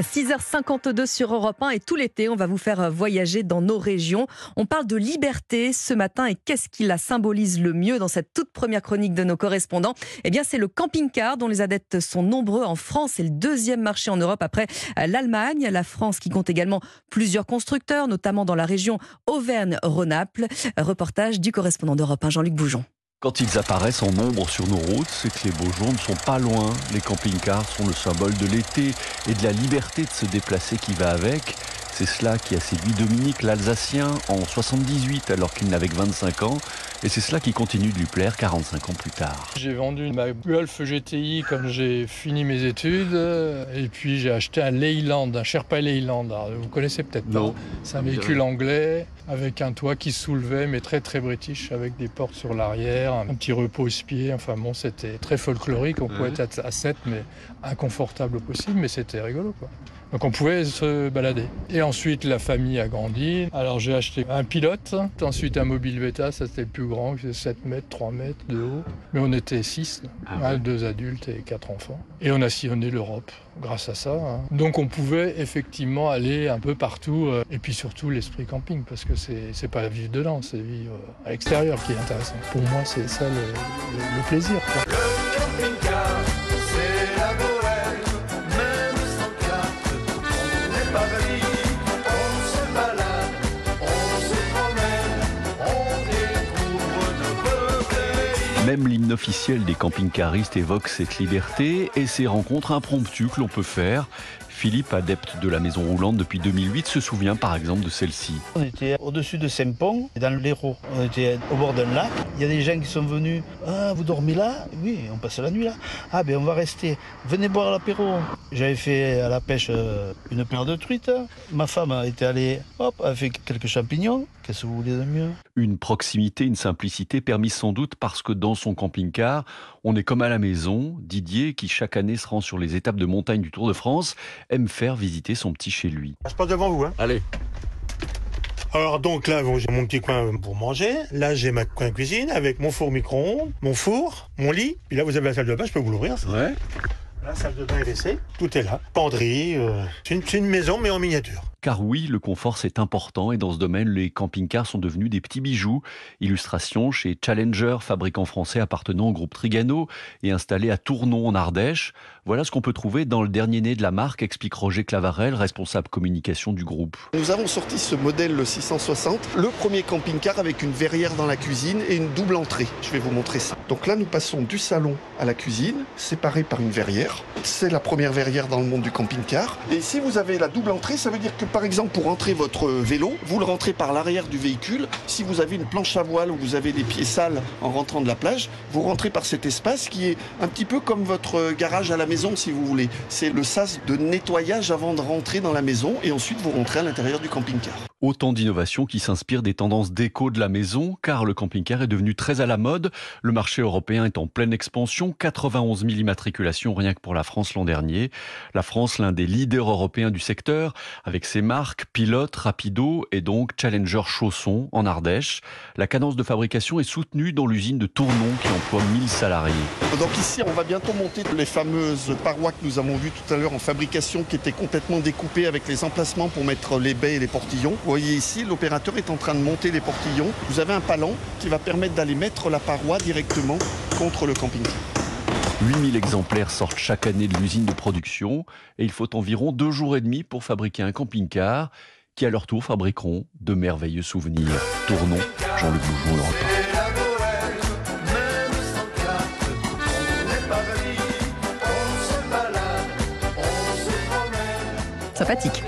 6h52 sur Europe 1 et tout l'été, on va vous faire voyager dans nos régions. On parle de liberté ce matin et qu'est-ce qui la symbolise le mieux dans cette toute première chronique de nos correspondants? Eh bien, c'est le camping-car dont les adeptes sont nombreux en France. C'est le deuxième marché en Europe après l'Allemagne. La France qui compte également plusieurs constructeurs, notamment dans la région Auvergne-Rhône-Alpes. Reportage du correspondant d'Europe 1, Jean-Luc Boujon. Quand ils apparaissent en nombre sur nos routes, c'est que les beaux jours ne sont pas loin. Les camping-cars sont le symbole de l'été et de la liberté de se déplacer qui va avec. C'est cela qui a séduit Dominique l'Alsacien en 78 alors qu'il n'avait que 25 ans. Et c'est cela qui continue de lui plaire 45 ans plus tard. J'ai vendu ma Golf GTI quand j'ai fini mes études. Et puis j'ai acheté un Leyland, un Sherpa Leyland. vous connaissez peut-être pas. C'est un véhicule anglais avec un toit qui soulevait, mais très très british, avec des portes sur l'arrière, un petit repose-pied. Enfin bon, c'était très folklorique. On pouvait être à 7, mais inconfortable possible, mais c'était rigolo quoi. Donc on pouvait se balader. Et ensuite, la famille a grandi. Alors j'ai acheté un pilote, ensuite un mobile Veta, ça c'était le plus grand, 7 mètres, 3 mètres de haut. Mais on était 6, ah deux adultes et quatre enfants. Et on a sillonné l'Europe grâce à ça. Hein. Donc on pouvait effectivement aller un peu partout. Euh, et puis surtout l'esprit camping, parce que c'est pas vivre dedans, c'est vivre à l'extérieur qui est intéressant. Pour moi, c'est ça le, plaisir. Même l'hymne officiel des camping-caristes évoque cette liberté et ces rencontres impromptues que l'on peut faire. Philippe, adepte de la maison roulante depuis 2008, se souvient par exemple de celle-ci. On était au-dessus de Saint-Pont, dans l'Hérault. On était au bord d'un lac. Il y a des gens qui sont venus. Ah, vous dormez là? Oui, on passe la nuit là. Ah, ben on va rester. Venez boire l'apéro. J'avais fait à la pêche euh, une paire de truites. Ma femme était allée, hop, a fait quelques champignons. Qu'est-ce que vous voulez de mieux? Une proximité, une simplicité permise sans doute parce que dans son camping-car, on est comme à la maison. Didier, qui chaque année se rend sur les étapes de montagne du Tour de France, aime faire visiter son petit chez lui. Je passe devant vous. Hein. Allez. Alors donc là, j'ai mon petit coin pour manger. Là, j'ai ma coin cuisine avec mon four micro-ondes, mon four, mon lit. Puis là, vous avez la salle de bain, je peux vous l'ouvrir. Ouais. La salle de bain et WC, tout est là. Penderie, euh, c'est une maison mais en miniature. Car oui, le confort c'est important et dans ce domaine, les camping-cars sont devenus des petits bijoux. Illustration chez Challenger, fabricant français appartenant au groupe Trigano et installé à Tournon en Ardèche. Voilà ce qu'on peut trouver dans le dernier né de la marque, explique Roger Clavarel, responsable communication du groupe. Nous avons sorti ce modèle le 660, le premier camping-car avec une verrière dans la cuisine et une double entrée. Je vais vous montrer ça. Donc là, nous passons du salon à la cuisine, séparé par une verrière. C'est la première verrière dans le monde du camping-car. Et si vous avez la double entrée, ça veut dire que par exemple, pour rentrer votre vélo, vous le rentrez par l'arrière du véhicule. Si vous avez une planche à voile ou vous avez des pieds sales en rentrant de la plage, vous rentrez par cet espace qui est un petit peu comme votre garage à la maison, si vous voulez. C'est le sas de nettoyage avant de rentrer dans la maison et ensuite vous rentrez à l'intérieur du camping-car. Autant d'innovations qui s'inspirent des tendances d'éco de la maison, car le camping-car est devenu très à la mode. Le marché européen est en pleine expansion, 91 000 immatriculations rien que pour la France l'an dernier. La France, l'un des leaders européens du secteur, avec ses marques Pilote, Rapido et donc Challenger Chausson en Ardèche. La cadence de fabrication est soutenue dans l'usine de Tournon qui emploie 1000 salariés. Donc ici, on va bientôt monter les fameuses parois que nous avons vues tout à l'heure en fabrication qui étaient complètement découpées avec les emplacements pour mettre les baies et les portillons voyez ici, l'opérateur est en train de monter les portillons. Vous avez un palon qui va permettre d'aller mettre la paroi directement contre le camping. 8000 exemplaires sortent chaque année de l'usine de production et il faut environ deux jours et demi pour fabriquer un camping-car qui à leur tour fabriqueront de merveilleux souvenirs. Tournons, Jean-Luc Bougeon, le repas. Sympathique.